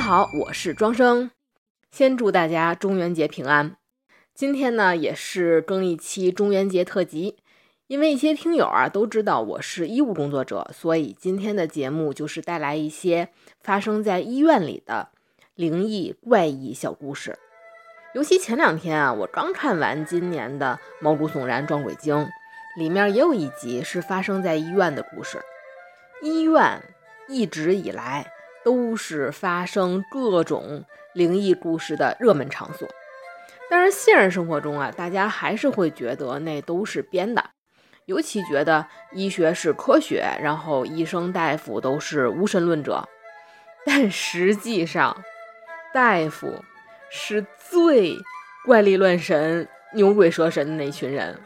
好，我是庄生，先祝大家中元节平安。今天呢，也是更一期中元节特辑。因为一些听友啊都知道我是医务工作者，所以今天的节目就是带来一些发生在医院里的灵异怪异小故事。尤其前两天啊，我刚看完今年的《毛骨悚然撞鬼经》，里面也有一集是发生在医院的故事。医院一直以来都是发生各种灵异故事的热门场所，但是现实生活中啊，大家还是会觉得那都是编的。尤其觉得医学是科学，然后医生大夫都是无神论者，但实际上，大夫是最怪力乱神、牛鬼蛇神的那群人。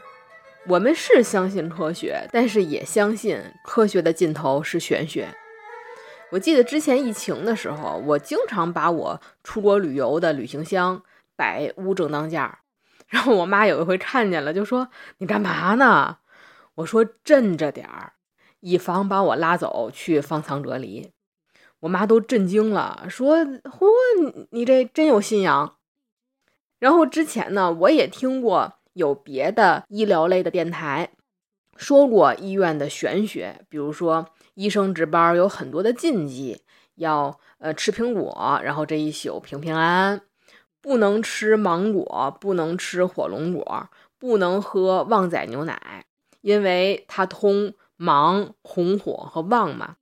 我们是相信科学，但是也相信科学的尽头是玄学。我记得之前疫情的时候，我经常把我出国旅游的旅行箱摆屋正当间儿，然后我妈有一回看见了，就说：“你干嘛呢？”我说镇着点儿，以防把我拉走去方舱隔离。我妈都震惊了，说：“嚯，你这真有信仰。”然后之前呢，我也听过有别的医疗类的电台说过医院的玄学，比如说医生值班有很多的禁忌，要呃吃苹果，然后这一宿平平安安；不能吃芒果，不能吃火龙果，不能喝旺仔牛奶。因为它通芒、红火和旺嘛，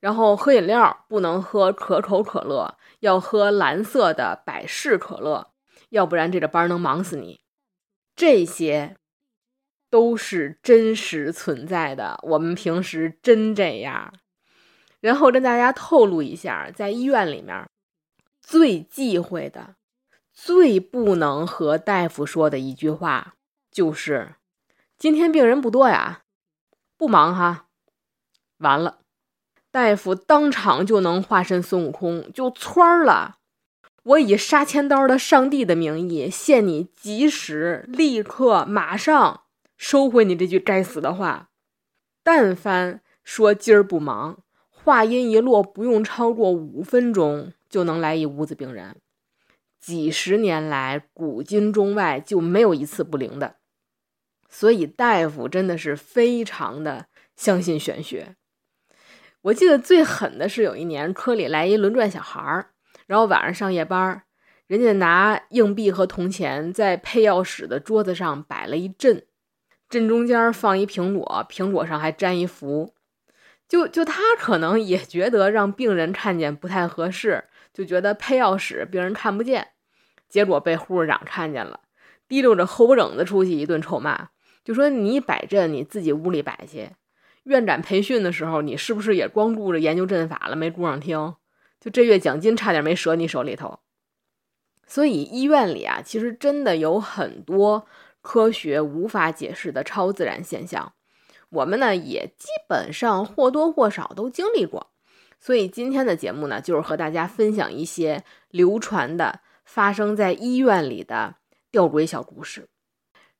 然后喝饮料不能喝可口可乐，要喝蓝色的百事可乐，要不然这个班能忙死你。这些都是真实存在的，我们平时真这样。然后跟大家透露一下，在医院里面最忌讳的、最不能和大夫说的一句话就是。今天病人不多呀，不忙哈。完了，大夫当场就能化身孙悟空，就窜了。我以杀千刀的上帝的名义，限你及时、立刻、马上收回你这句该死的话。但凡说今儿不忙，话音一落，不用超过五分钟，就能来一屋子病人。几十年来，古今中外就没有一次不灵的。所以大夫真的是非常的相信玄学。我记得最狠的是有一年科里来一轮转小孩儿，然后晚上上夜班，人家拿硬币和铜钱在配药室的桌子上摆了一阵，阵中间放一苹果，苹果上还粘一符。就就他可能也觉得让病人看见不太合适，就觉得配药室病人看不见，结果被护士长看见了，提溜着后脖梗子出去一顿臭骂。就说你摆阵，你自己屋里摆去。院长培训的时候，你是不是也光顾着研究阵法了，没顾上听？就这月奖金差点没折你手里头。所以医院里啊，其实真的有很多科学无法解释的超自然现象，我们呢也基本上或多或少都经历过。所以今天的节目呢，就是和大家分享一些流传的发生在医院里的吊诡小故事。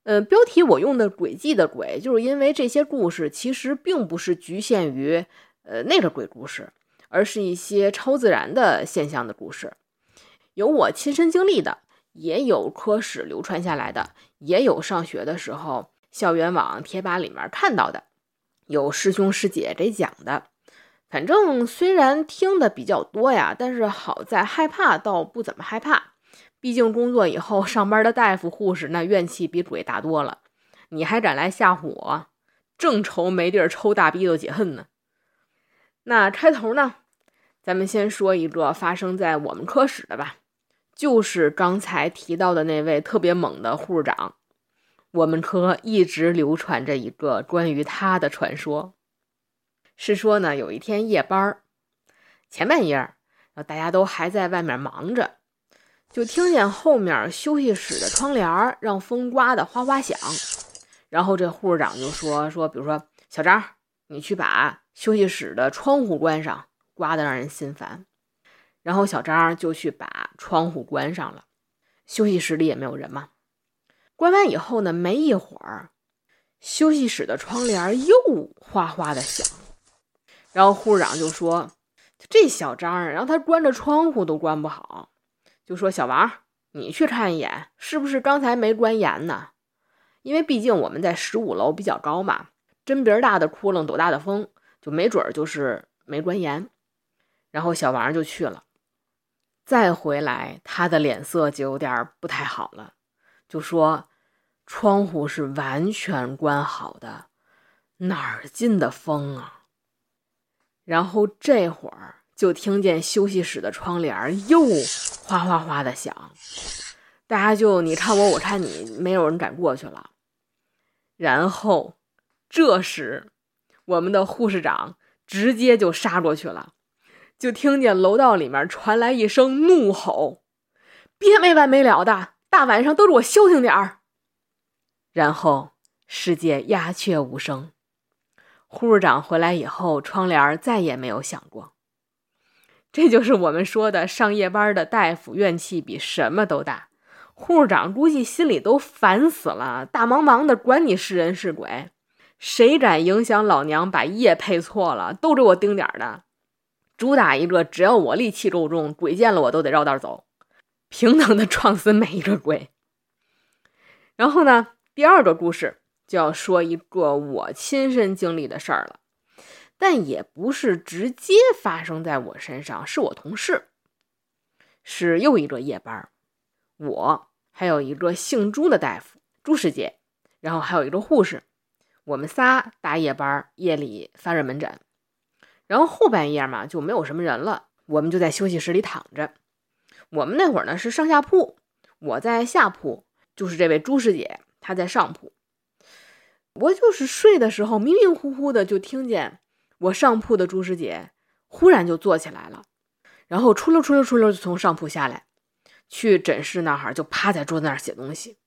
呃，标题我用的“诡计”的“诡”，就是因为这些故事其实并不是局限于呃那个鬼故事，而是一些超自然的现象的故事，有我亲身经历的，也有科室流传下来的，也有上学的时候校园网贴吧里面看到的，有师兄师姐给讲的。反正虽然听的比较多呀，但是好在害怕倒不怎么害怕。毕竟工作以后，上班的大夫、护士那怨气比鬼大多了，你还敢来吓唬我？正愁没地儿抽大逼斗解恨呢。那开头呢，咱们先说一个发生在我们科室的吧，就是刚才提到的那位特别猛的护士长。我们科一直流传着一个关于他的传说，是说呢，有一天夜班前半夜，然后大家都还在外面忙着。就听见后面休息室的窗帘让风刮得哗哗响，然后这护士长就说说，比如说小张，你去把休息室的窗户关上，刮得让人心烦。然后小张就去把窗户关上了，休息室里也没有人嘛。关完以后呢，没一会儿，休息室的窗帘又哗哗的响，然后护士长就说，这小张，然后他关着窗户都关不好，就说：“小王，你去看一眼，是不是刚才没关严呢？因为毕竟我们在十五楼比较高嘛，针鼻大的窟窿，多大的风，就没准儿就是没关严。”然后小王就去了，再回来，他的脸色就有点不太好了，就说：“窗户是完全关好的，哪儿进的风啊？”然后这会儿就听见休息室的窗帘又哗哗哗的响，大家就你看我，我看你，没有人敢过去了。然后这时，我们的护士长直接就杀过去了，就听见楼道里面传来一声怒吼：“别没完没了的，大晚上都给我消停点儿！”然后世界鸦雀无声。护士长回来以后，窗帘再也没有响过。这就是我们说的上夜班的大夫怨气比什么都大。护士长估计心里都烦死了，大忙忙的管你是人是鬼，谁敢影响老娘把夜配错了，都给我盯点儿的。主打一个，只要我戾气够重，鬼见了我都得绕道走，平等的撞死每一个鬼。然后呢，第二个故事。就要说一个我亲身经历的事儿了，但也不是直接发生在我身上，是我同事，是又一个夜班，我还有一个姓朱的大夫朱师姐，然后还有一个护士，我们仨大夜班，夜里发热门诊，然后后半夜嘛就没有什么人了，我们就在休息室里躺着。我们那会儿呢是上下铺，我在下铺，就是这位朱师姐她在上铺。我就是睡的时候迷迷糊糊的，就听见我上铺的朱师姐忽然就坐起来了，然后出溜出溜出溜就从上铺下来，去诊室那儿就趴在桌子那儿写东西。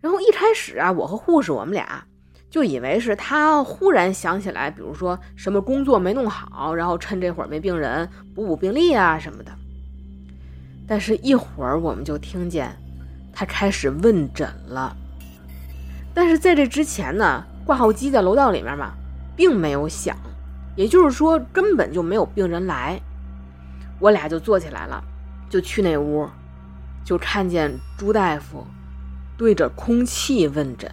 然后一开始啊，我和护士我们俩就以为是她忽然想起来，比如说什么工作没弄好，然后趁这会儿没病人补补病历啊什么的。但是，一会儿我们就听见他开始问诊了。但是在这之前呢，挂号机在楼道里面嘛，并没有响，也就是说根本就没有病人来。我俩就坐起来了，就去那屋，就看见朱大夫对着空气问诊：“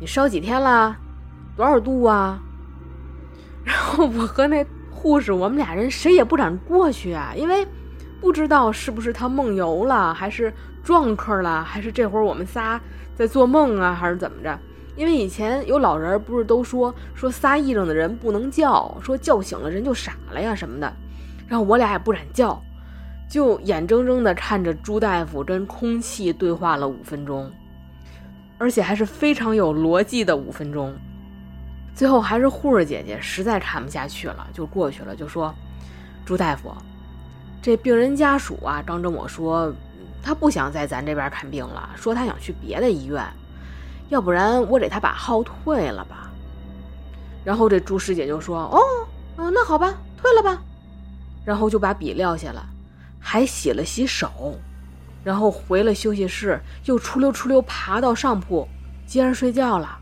你烧几天了？多少度啊？” 然后我和那护士，我们俩人谁也不敢过去啊，因为不知道是不是他梦游了，还是撞客了，还是这会儿我们仨。在做梦啊，还是怎么着？因为以前有老人不是都说说撒癔症的人不能叫，说叫醒了人就傻了呀什么的。然后我俩也不敢叫，就眼睁睁地看着朱大夫跟空气对话了五分钟，而且还是非常有逻辑的五分钟。最后还是护士姐姐实在看不下去了，就过去了，就说：“朱大夫，这病人家属啊，刚跟我说。”他不想在咱这边看病了，说他想去别的医院，要不然我给他把号退了吧。然后这朱师姐就说：“哦，哦，那好吧，退了吧。”然后就把笔撂下了，还洗了洗手，然后回了休息室，又出溜出溜爬到上铺，接着睡觉了。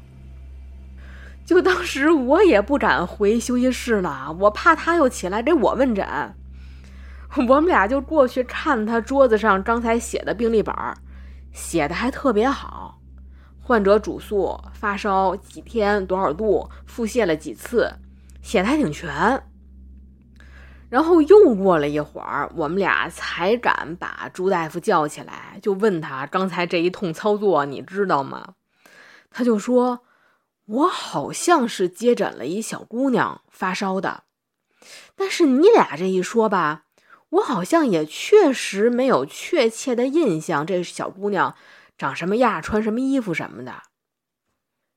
就当时我也不敢回休息室了，我怕他又起来给我问诊。我们俩就过去看他桌子上刚才写的病历本，写的还特别好，患者主诉发烧几天多少度，腹泻了几次，写的还挺全。然后又过了一会儿，我们俩才敢把朱大夫叫起来，就问他刚才这一通操作你知道吗？他就说：“我好像是接诊了一小姑娘发烧的，但是你俩这一说吧。”我好像也确实没有确切的印象，这小姑娘长什么样，穿什么衣服什么的。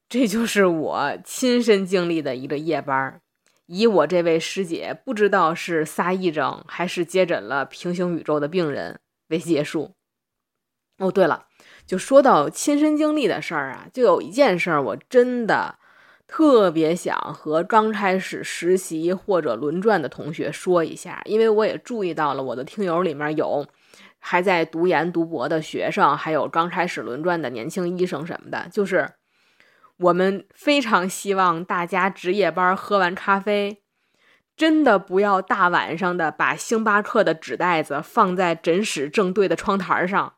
这就是我亲身经历的一个夜班，以我这位师姐不知道是撒癔症还是接诊了平行宇宙的病人为结束。哦，对了，就说到亲身经历的事儿啊，就有一件事儿，我真的。特别想和刚开始实习或者轮转的同学说一下，因为我也注意到了我的听友里面有还在读研读博的学生，还有刚开始轮转的年轻医生什么的。就是我们非常希望大家值夜班喝完咖啡，真的不要大晚上的把星巴克的纸袋子放在诊室正对的窗台上。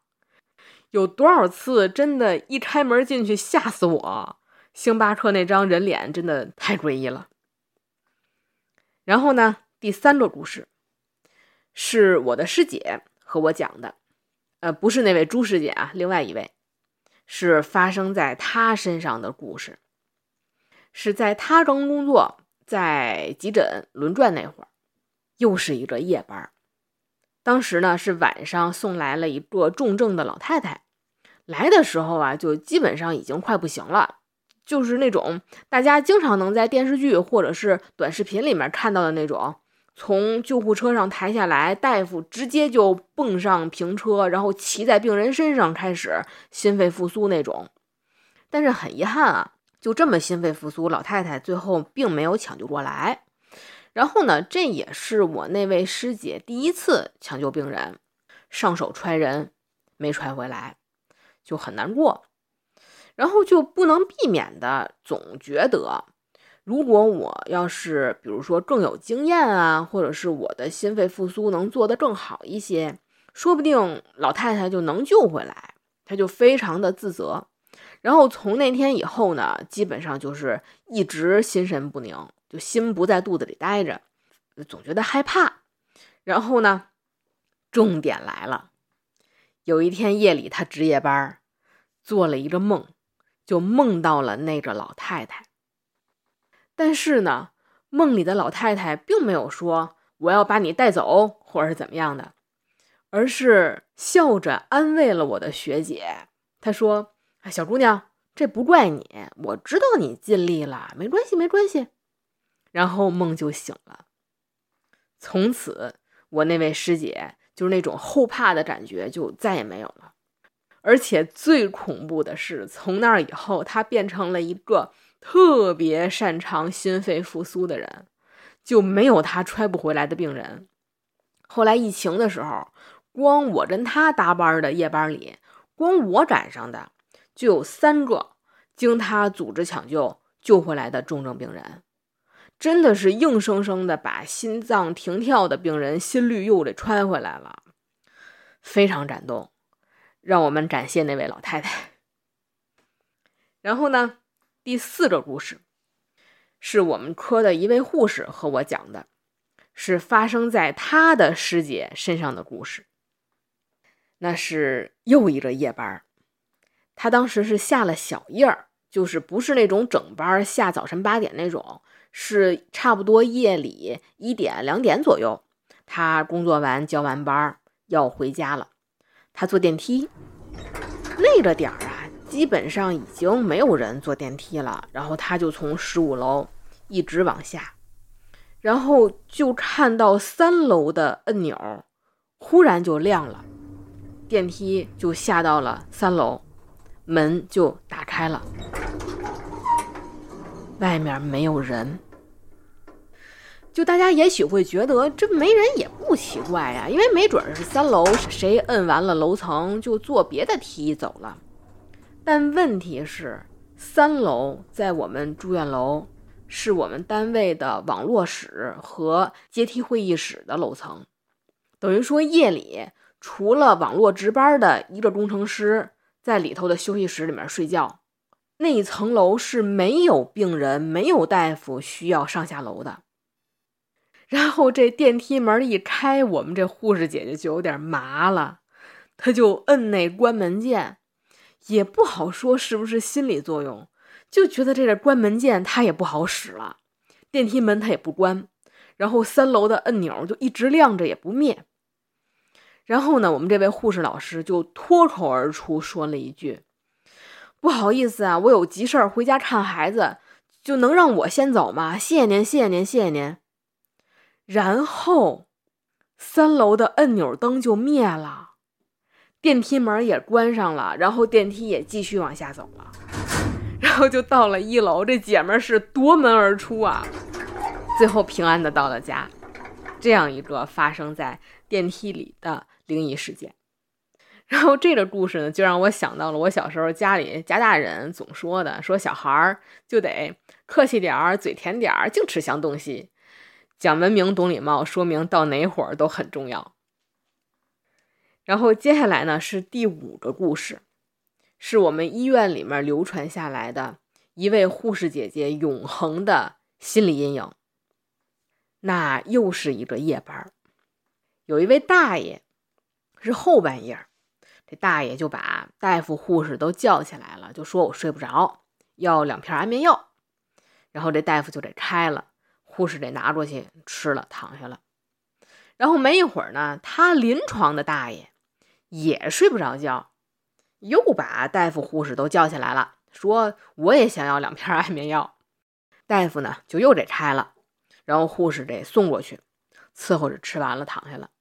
有多少次真的，一开门进去吓死我！星巴克那张人脸真的太诡异了。然后呢，第三个故事是我的师姐和我讲的，呃，不是那位朱师姐啊，另外一位，是发生在她身上的故事，是在她刚工作在急诊轮转那会儿，又是一个夜班。当时呢是晚上送来了一个重症的老太太。来的时候啊，就基本上已经快不行了，就是那种大家经常能在电视剧或者是短视频里面看到的那种，从救护车上抬下来，大夫直接就蹦上平车，然后骑在病人身上开始心肺复苏那种。但是很遗憾啊，就这么心肺复苏，老太太最后并没有抢救过来。然后呢，这也是我那位师姐第一次抢救病人，上手揣人没揣回来。就很难过，然后就不能避免的总觉得，如果我要是比如说更有经验啊，或者是我的心肺复苏能做得更好一些，说不定老太太就能救回来。他就非常的自责，然后从那天以后呢，基本上就是一直心神不宁，就心不在肚子里待着，总觉得害怕。然后呢，重点来了。有一天夜里，他值夜班，做了一个梦，就梦到了那个老太太。但是呢，梦里的老太太并没有说我要把你带走，或者是怎么样的，而是笑着安慰了我的学姐。她说：“小姑娘，这不怪你，我知道你尽力了，没关系，没关系。”然后梦就醒了。从此，我那位师姐。就是那种后怕的感觉就再也没有了，而且最恐怖的是，从那以后，他变成了一个特别擅长心肺复苏的人，就没有他揣不回来的病人。后来疫情的时候，光我跟他搭班的夜班里，光我赶上的就有三个经他组织抢救救回来的重症病人。真的是硬生生的把心脏停跳的病人心率又给揣回来了，非常感动，让我们感谢那位老太太。然后呢，第四个故事是我们科的一位护士和我讲的，是发生在她的师姐身上的故事。那是又一个夜班，她当时是下了小夜儿，就是不是那种整班下早晨八点那种。是差不多夜里一点两点左右，他工作完交完班要回家了。他坐电梯，那个点儿啊，基本上已经没有人坐电梯了。然后他就从十五楼一直往下，然后就看到三楼的按钮忽然就亮了，电梯就下到了三楼，门就打开了，外面没有人。就大家也许会觉得这没人也不奇怪呀，因为没准是三楼谁摁完了楼层就坐别的梯走了。但问题是，三楼在我们住院楼是我们单位的网络室和阶梯会议室的楼层，等于说夜里除了网络值班的一个工程师在里头的休息室里面睡觉，那一层楼是没有病人、没有大夫需要上下楼的。然后这电梯门一开，我们这护士姐姐就有点麻了，她就摁那关门键，也不好说是不是心理作用，就觉得这个关门键它也不好使了，电梯门它也不关，然后三楼的按钮就一直亮着也不灭。然后呢，我们这位护士老师就脱口而出说了一句：“不好意思啊，我有急事儿回家看孩子，就能让我先走吗？谢谢您，谢谢您，谢谢您。”然后，三楼的按钮灯就灭了，电梯门也关上了，然后电梯也继续往下走了，然后就到了一楼。这姐们儿是夺门而出啊，最后平安的到了家。这样一个发生在电梯里的灵异事件，然后这个故事呢，就让我想到了我小时候家里家大人总说的，说小孩儿就得客气点儿，嘴甜点儿，净吃香东西。讲文明、懂礼貌，说明到哪会儿都很重要。然后接下来呢是第五个故事，是我们医院里面流传下来的一位护士姐姐永恒的心理阴影。那又是一个夜班，有一位大爷是后半夜，这大爷就把大夫、护士都叫起来了，就说我睡不着，要两片安眠药。然后这大夫就得开了，护士得拿过去吃了，躺下了。然后没一会儿呢，他临床的大爷也睡不着觉，又把大夫、护士都叫起来了，说我也想要两片安眠药。大夫呢就又得拆了。然后护士得送过去，伺候着吃完了躺下了，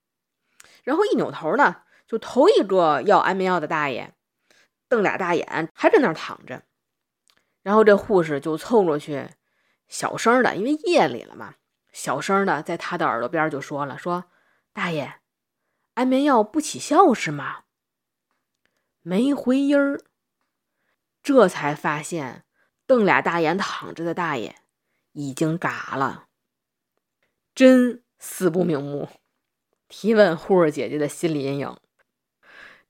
然后一扭头呢，就头一个要安眠药的大爷瞪俩大眼，还在那儿躺着。然后这护士就凑过去，小声的，因为夜里了嘛，小声的在他的耳朵边就说了：“说大爷，安眠药不起效是吗？”没回音儿，这才发现瞪俩大眼躺着的大爷已经嘎了。真死不瞑目。提问护士姐姐的心理阴影。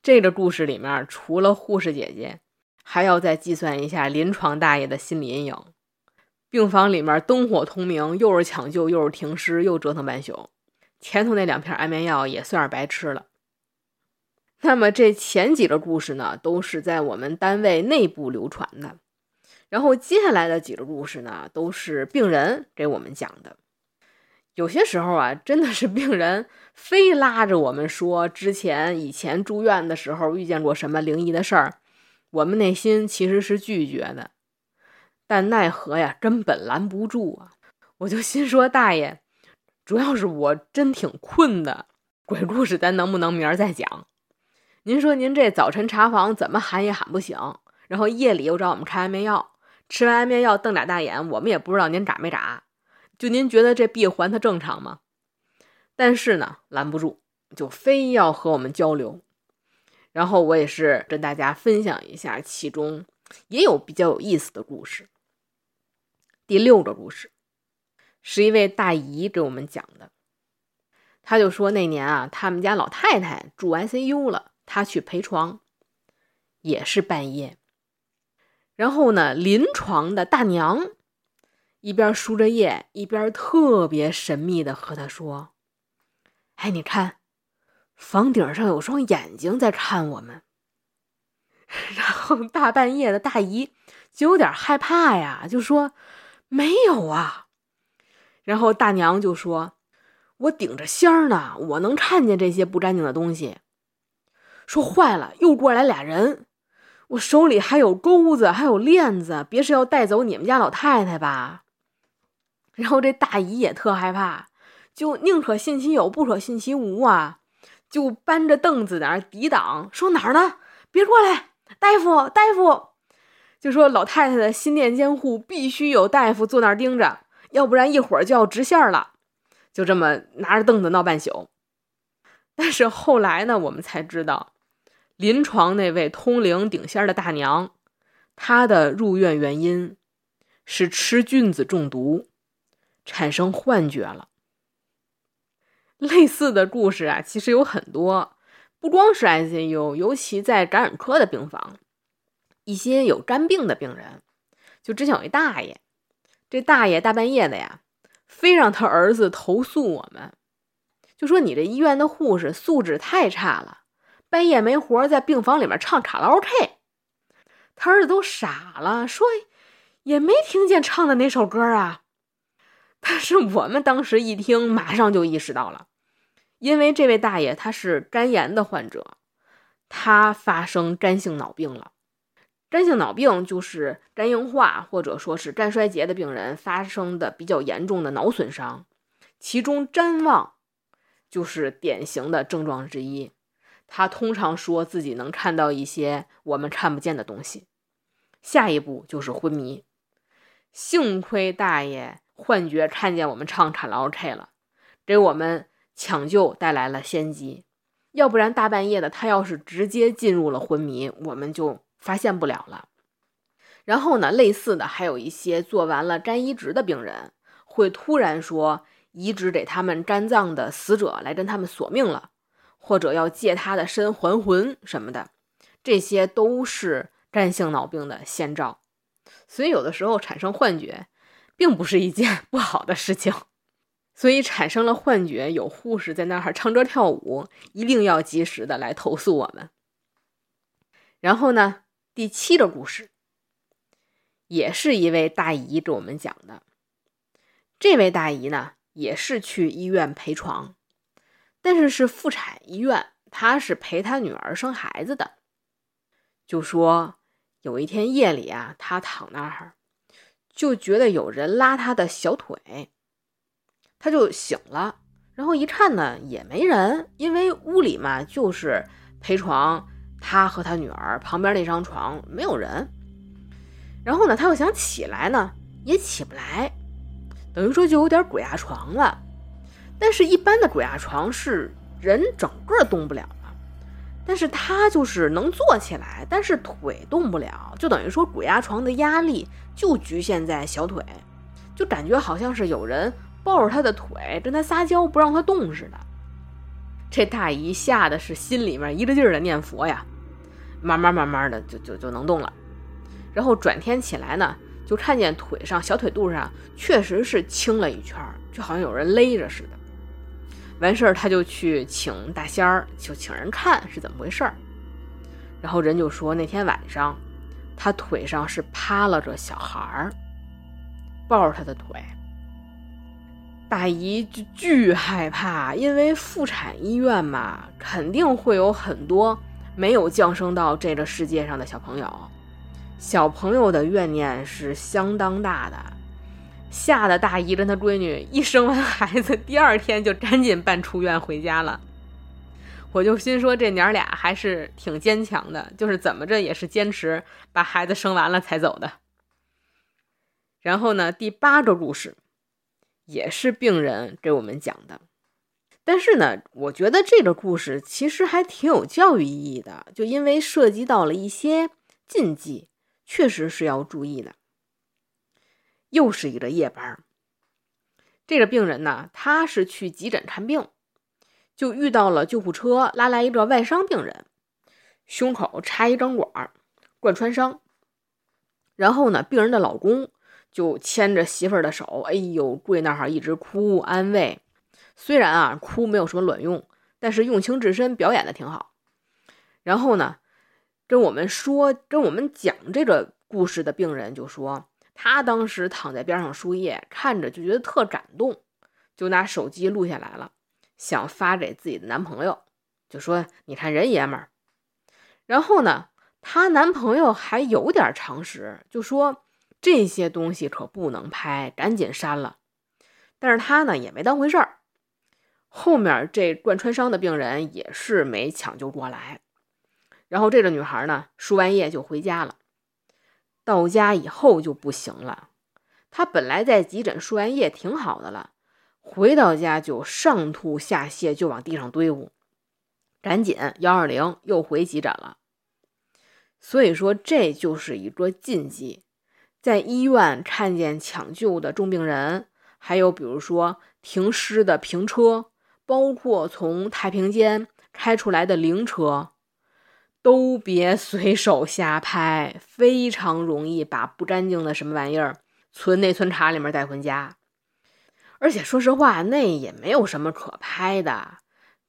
这个故事里面，除了护士姐姐，还要再计算一下临床大爷的心理阴影。病房里面灯火通明，又是抢救，又是停尸，又折腾半宿，前头那两片安眠药也算是白吃了。那么这前几个故事呢，都是在我们单位内部流传的。然后接下来的几个故事呢，都是病人给我们讲的。有些时候啊，真的是病人非拉着我们说之前以前住院的时候遇见过什么灵异的事儿，我们内心其实是拒绝的，但奈何呀，根本拦不住啊！我就心说大爷，主要是我真挺困的，鬼故事咱能不能明儿再讲？您说您这早晨查房怎么喊也喊不醒，然后夜里又找我们开安眠药，吃完安眠药瞪俩大眼，我们也不知道您眨没眨。就您觉得这闭环它正常吗？但是呢，拦不住，就非要和我们交流。然后我也是跟大家分享一下，其中也有比较有意思的故事。第六个故事是一位大姨给我们讲的，她就说那年啊，他们家老太太住 ICU 了，她去陪床，也是半夜。然后呢，临床的大娘。一边输着液，一边特别神秘的和他说：“哎，你看，房顶上有双眼睛在看我们。”然后大半夜的大姨就有点害怕呀，就说：“没有啊。”然后大娘就说：“我顶着仙儿呢，我能看见这些不干净的东西。”说坏了，又过来俩人，我手里还有钩子，还有链子，别是要带走你们家老太太吧？然后这大姨也特害怕，就宁可信其有，不可信其无啊！就搬着凳子在那抵挡，说哪儿呢？别过来，大夫，大夫！就说老太太的心电监护必须有大夫坐那儿盯着，要不然一会儿就要直线了。就这么拿着凳子闹半宿。但是后来呢，我们才知道，临床那位通灵顶仙的大娘，她的入院原因是吃菌子中毒。产生幻觉了。类似的故事啊，其实有很多，不光是 ICU，尤其在感染科的病房，一些有肝病的病人，就之前有一大爷，这大爷大半夜的呀，非让他儿子投诉我们，就说你这医院的护士素质太差了，半夜没活在病房里面唱卡拉 OK，他儿子都傻了，说也没听见唱的哪首歌啊。但是我们当时一听，马上就意识到了，因为这位大爷他是肝炎的患者，他发生肝性脑病了。肝性脑病就是肝硬化或者说是肝衰竭的病人发生的比较严重的脑损伤，其中谵妄就是典型的症状之一。他通常说自己能看到一些我们看不见的东西，下一步就是昏迷。幸亏大爷。幻觉看见我们唱卡拉 OK 了，给我们抢救带来了先机。要不然大半夜的，他要是直接进入了昏迷，我们就发现不了了。然后呢，类似的还有一些做完了肝移植的病人，会突然说移植给他们肝脏的死者来跟他们索命了，或者要借他的身还魂什么的，这些都是肝性脑病的先兆。所以有的时候产生幻觉，并不是一件 不好的事情。所以产生了幻觉，有护士在那儿唱歌跳舞，一定要及时的来投诉我们。然后呢，第七个故事，也是一位大姨给我们讲的。这位大姨呢，也是去医院陪床，但是是妇产医院，她是陪她女儿生孩子的。就说有一天夜里啊，她躺那儿，就觉得有人拉她的小腿。他就醒了，然后一看呢，也没人，因为屋里嘛就是陪床，他和他女儿旁边那张床没有人。然后呢，他又想起来呢，也起不来，等于说就有点鬼压床了。但是，一般的鬼压床是人整个动不了了，但是他就是能坐起来，但是腿动不了，就等于说鬼压床的压力就局限在小腿，就感觉好像是有人。抱着他的腿，跟他撒娇，不让他动似的。这大姨吓得是心里面一个劲儿的念佛呀，慢慢慢慢的就就就能动了。然后转天起来呢，就看见腿上小腿肚上确实是青了一圈，就好像有人勒着似的。完事儿他就去请大仙儿，就请人看是怎么回事儿。然后人就说那天晚上他腿上是趴了个小孩儿，抱着他的腿。大姨就巨害怕，因为妇产医院嘛，肯定会有很多没有降生到这个世界上的小朋友，小朋友的怨念是相当大的，吓得大姨跟她闺女一生完孩子，第二天就赶紧办出院回家了。我就心说这娘俩还是挺坚强的，就是怎么着也是坚持把孩子生完了才走的。然后呢，第八个故事。也是病人给我们讲的，但是呢，我觉得这个故事其实还挺有教育意义的，就因为涉及到了一些禁忌，确实是要注意的。又是一个夜班，这个病人呢，他是去急诊看病，就遇到了救护车拉来一个外伤病人，胸口插一钢管，贯穿伤，然后呢，病人的老公。就牵着媳妇儿的手，哎呦，跪那儿一直哭安慰。虽然啊，哭没有什么卵用，但是用情至深，表演的挺好。然后呢，跟我们说，跟我们讲这个故事的病人就说，他当时躺在边上输液，看着就觉得特感动，就拿手机录下来了，想发给自己的男朋友，就说：“你看人爷们儿。”然后呢，她男朋友还有点常识，就说。这些东西可不能拍，赶紧删了。但是她呢也没当回事儿。后面这贯穿伤的病人也是没抢救过来。然后这个女孩呢输完液就回家了。到家以后就不行了。她本来在急诊输完液挺好的了，回到家就上吐下泻，就往地上堆呼。赶紧幺二零又回急诊了。所以说这就是一个禁忌。在医院看见抢救的重病人，还有比如说停尸的平车，包括从太平间开出来的灵车，都别随手瞎拍，非常容易把不干净的什么玩意儿存内存卡里面带回家。而且说实话，那也没有什么可拍的，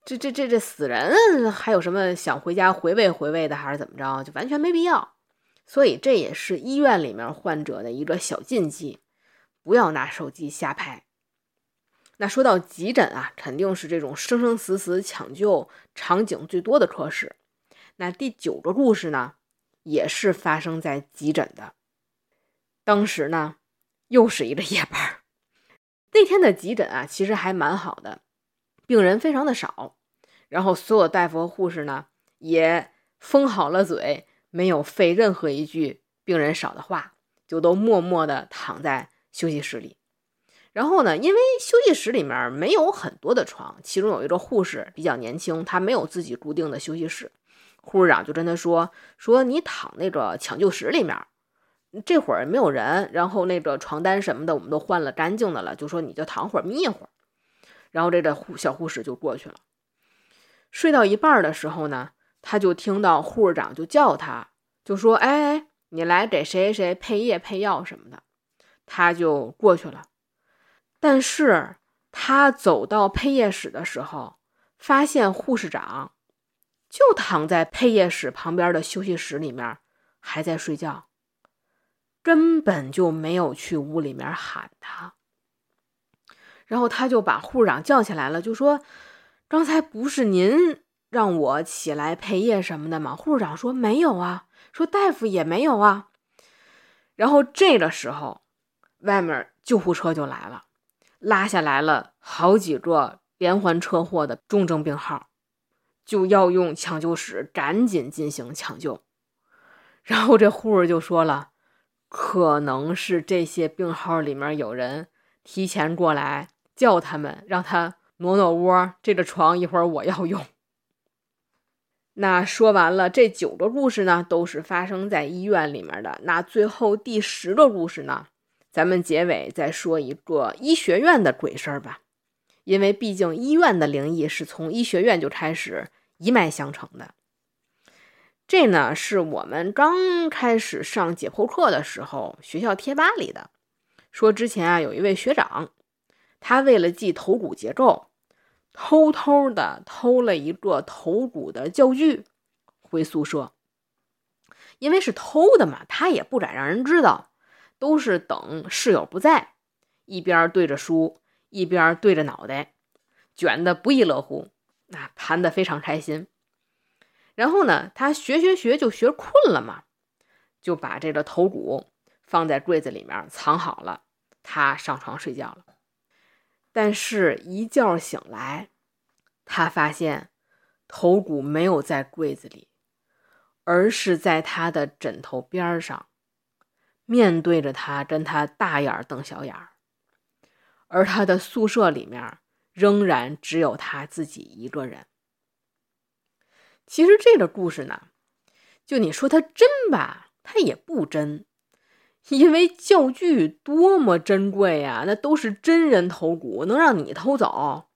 这这这这死人还有什么想回家回味回味的，还是怎么着？就完全没必要。所以这也是医院里面患者的一个小禁忌，不要拿手机瞎拍。那说到急诊啊，肯定是这种生生死死抢救场景最多的科室。那第九个故事呢，也是发生在急诊的。当时呢，又是一个夜班。那天的急诊啊，其实还蛮好的，病人非常的少，然后所有大夫和护士呢，也封好了嘴。没有费任何一句病人少的话，就都默默地躺在休息室里。然后呢，因为休息室里面没有很多的床，其中有一个护士比较年轻，她没有自己固定的休息室。护士长就跟他说：“说你躺那个抢救室里面，这会儿没有人，然后那个床单什么的我们都换了干净的了，就说你就躺会儿眯一会儿。”然后这个护小护士就过去了。睡到一半的时候呢，他就听到护士长就叫他，就说：“哎，你来给谁谁配液配药什么的。”他就过去了。但是他走到配液室的时候，发现护士长就躺在配液室旁边的休息室里面，还在睡觉，根本就没有去屋里面喊他。然后他就把护士长叫起来了，就说：“刚才不是您让我起来配液什么的吗？”护士长说：“没有啊。”说：“大夫也没有啊。”然后这个时候，外面救护车就来了，拉下来了好几个连环车祸的重症病号，就要用抢救室赶紧进行抢救。然后这护士就说了：“可能是这些病号里面有人提前过来。”叫他们，让他挪挪窝。这个床一会儿我要用。那说完了，这九个故事呢，都是发生在医院里面的。那最后第十个故事呢，咱们结尾再说一个医学院的鬼事儿吧。因为毕竟医院的灵异是从医学院就开始一脉相承的。这呢，是我们刚开始上解剖课的时候，学校贴吧里的，说之前啊，有一位学长。他为了记头骨结构，偷偷的偷了一个头骨的教具回宿舍。因为是偷的嘛，他也不敢让人知道，都是等室友不在，一边对着书，一边对着脑袋，卷的不亦乐乎，那盘的非常开心。然后呢，他学学学就学困了嘛，就把这个头骨放在柜子里面藏好了，他上床睡觉了。但是，一觉醒来，他发现头骨没有在柜子里，而是在他的枕头边上，面对着他，跟他大眼瞪小眼儿。而他的宿舍里面仍然只有他自己一个人。其实这个故事呢，就你说它真吧，它也不真。因为教具多么珍贵呀，那都是真人头骨，能让你偷走。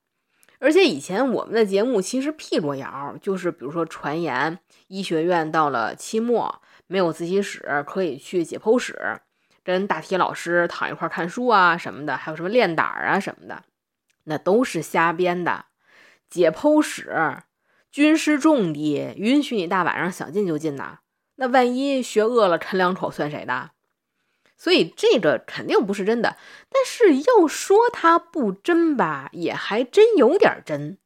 而且以前我们的节目其实辟过谣，就是比如说传言医学院到了期末没有自习室，可以去解剖室跟大体老师躺一块看书啊什么的，还有什么练胆啊什么的，那都是瞎编的。解剖室军师重地，允许你大晚上想进就进呐。那万一学饿了啃两口算谁的？所以这个肯定不是真的，但是要说它不真吧，也还真有点真，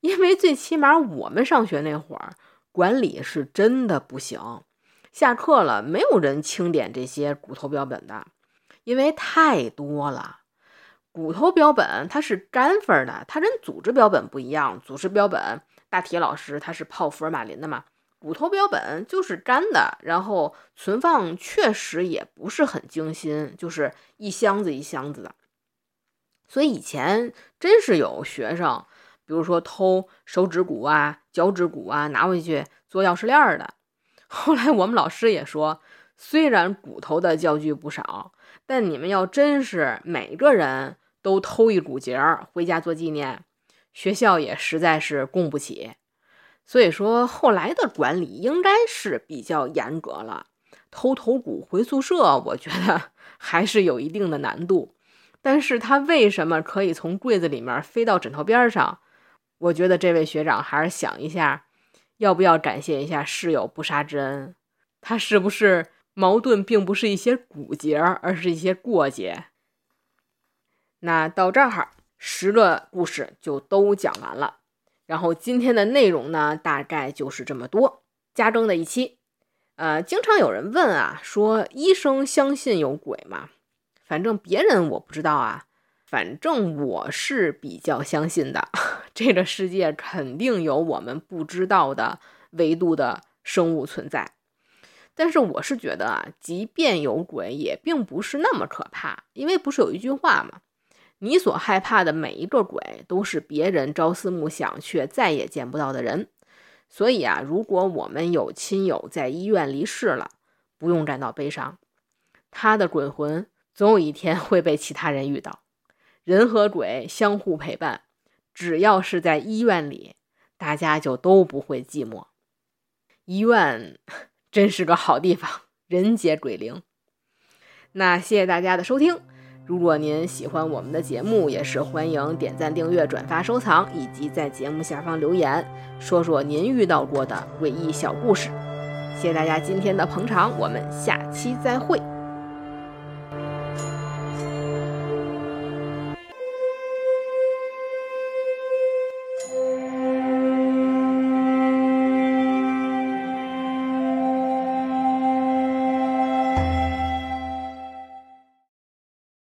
因为最起码我们上学那会儿管理是真的不行，下课了没有人清点这些骨头标本的，因为太多了。骨头标本它是干分的，它跟组织标本不一样，组织标本大体老师他是泡福尔马林的嘛。骨头标本就是干的，然后存放确实也不是很精心，就是一箱子一箱子的。所以以前真是有学生，比如说偷手指骨啊、脚趾骨啊，拿回去做钥匙链的。后来我们老师也说，虽然骨头的教具不少，但你们要真是每个人都偷一骨节回家做纪念，学校也实在是供不起。所以说，后来的管理应该是比较严格了。偷头骨回宿舍，我觉得 还是有一定的难度。但是他为什么可以从柜子里面飞到枕头边上？我觉得这位学长还是想一下，要不要感谢一下室友不杀之恩？他是不是矛盾，并不是一些骨节，而是一些过节？那到这儿，十个故事就都讲完了。然后今天的内容呢，大概就是这么多，加更的一期。呃，经常有人问啊，说医生相信有鬼吗？反正别人我不知道啊，反正我是比较相信的。这个世界肯定有我们不知道的维度的生物存在。但是我是觉得啊，即便有鬼，也并不是那么可怕，因为不是有一句话吗？你所害怕的每一个鬼，都是别人朝思暮想却再也见不到的人。所以啊，如果我们有亲友在医院离世了，不用感到悲伤，他的鬼魂总有一天会被其他人遇到。人和鬼相互陪伴，只要是在医院里，大家就都不会寂寞。医院 真是个好地方，人杰鬼灵。那谢谢大家的收听。如果您喜欢我们的节目，也是欢迎点赞、订阅、转发、收藏，以及在节目下方留言，说说您遇到过的诡异小故事。谢谢大家今天的捧场，我们下期再会。